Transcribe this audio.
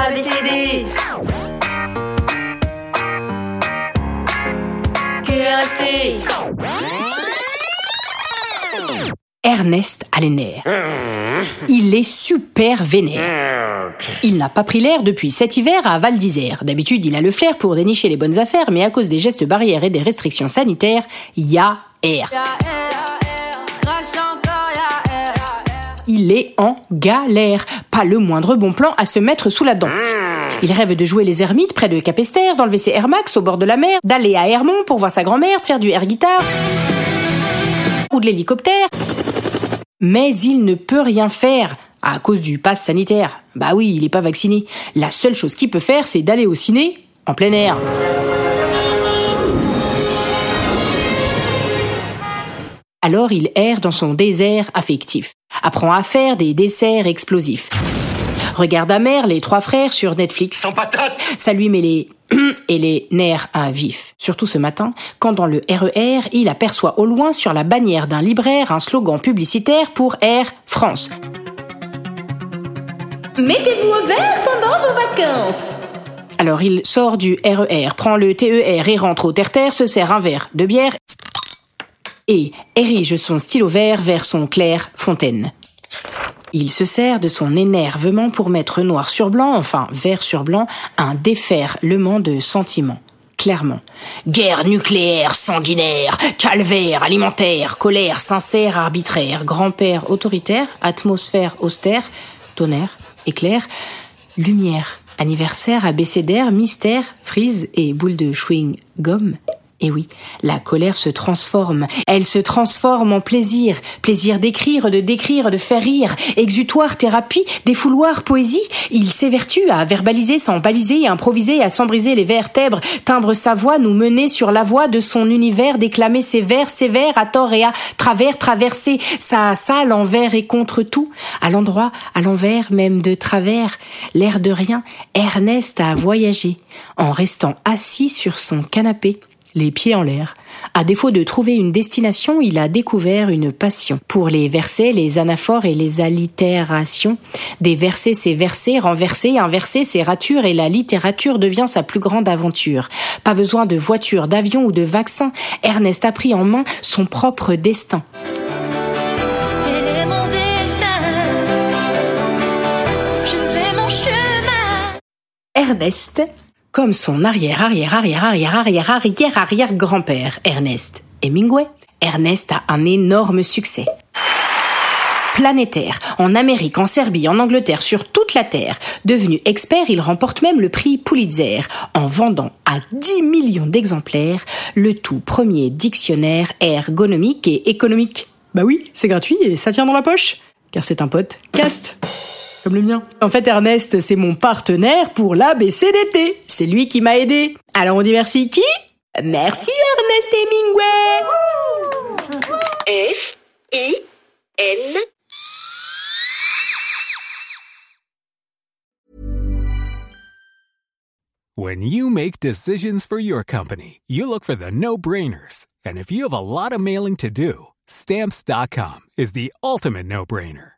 ABCD. QRST. Ernest a les nerfs. Il est super vénère. Il n'a pas pris l'air depuis cet hiver à Val d'Isère. D'habitude, il a le flair pour dénicher les bonnes affaires, mais à cause des gestes barrières et des restrictions sanitaires, il y a air. Il est en galère. Pas le moindre bon plan à se mettre sous la dent. Il rêve de jouer les ermites près de Capester, d'enlever ses Air Max au bord de la mer, d'aller à Hermont pour voir sa grand-mère, de faire du air guitar ou de l'hélicoptère. Mais il ne peut rien faire à cause du pass sanitaire. Bah oui, il n'est pas vacciné. La seule chose qu'il peut faire, c'est d'aller au ciné en plein air. Alors il erre dans son désert affectif, apprend à faire des desserts explosifs. Regarde amer les trois frères sur Netflix. Sans patate Ça lui met les et les nerfs à vif. Surtout ce matin, quand dans le RER, il aperçoit au loin sur la bannière d'un libraire un slogan publicitaire pour Air France. Mettez-vous au vert pendant vos vacances. Alors il sort du RER, prend le TER et rentre au terre-terre, se sert un verre de bière et érige son stylo vert vers son clair fontaine. Il se sert de son énervement pour mettre noir sur blanc, enfin vert sur blanc, un déferlement de sentiments. Clairement. Guerre nucléaire sanguinaire, calvaire alimentaire, colère sincère arbitraire, grand-père autoritaire, atmosphère austère, tonnerre, éclair, lumière, anniversaire, abécédaire, mystère, frise et boule de chewing-gum. Et oui, la colère se transforme. Elle se transforme en plaisir. Plaisir d'écrire, de décrire, de faire rire. Exutoire, thérapie, défouloir, poésie. Il s'évertue à verbaliser sans baliser, improviser, à s'embriser les vertèbres, timbre sa voix, nous mener sur la voie de son univers, déclamer ses vers, ses vers, à tort et à travers, traverser sa salle envers et contre tout, à l'endroit, à l'envers, même de travers. L'air de rien, Ernest a voyagé, en restant assis sur son canapé les pieds en l'air. À défaut de trouver une destination, il a découvert une passion pour les versets, les anaphores et les allitérations. Des versets, c'est versets, renversés, inversés, c'est ratures et la littérature devient sa plus grande aventure. Pas besoin de voiture, d'avion ou de vaccin. Ernest a pris en main son propre destin. Ernest, comme son arrière arrière arrière arrière arrière arrière arrière grand-père Ernest Hemingway, Ernest a un énorme succès. Planétaire, en Amérique, en Serbie, en Angleterre, sur toute la Terre. Devenu expert, il remporte même le prix Pulitzer en vendant à 10 millions d'exemplaires le tout premier dictionnaire ergonomique et économique. Bah oui, c'est gratuit et ça tient dans la poche, car c'est un pote cast comme le mien. En fait, Ernest, c'est mon partenaire pour l'ABCDT. C'est lui qui m'a aidé. Alors on dit merci qui? Merci Ernest Hemingway F I N When you make decisions for your company, you look for the no-brainers. And if you have a lot of mailing to do, stamps.com is the ultimate no-brainer.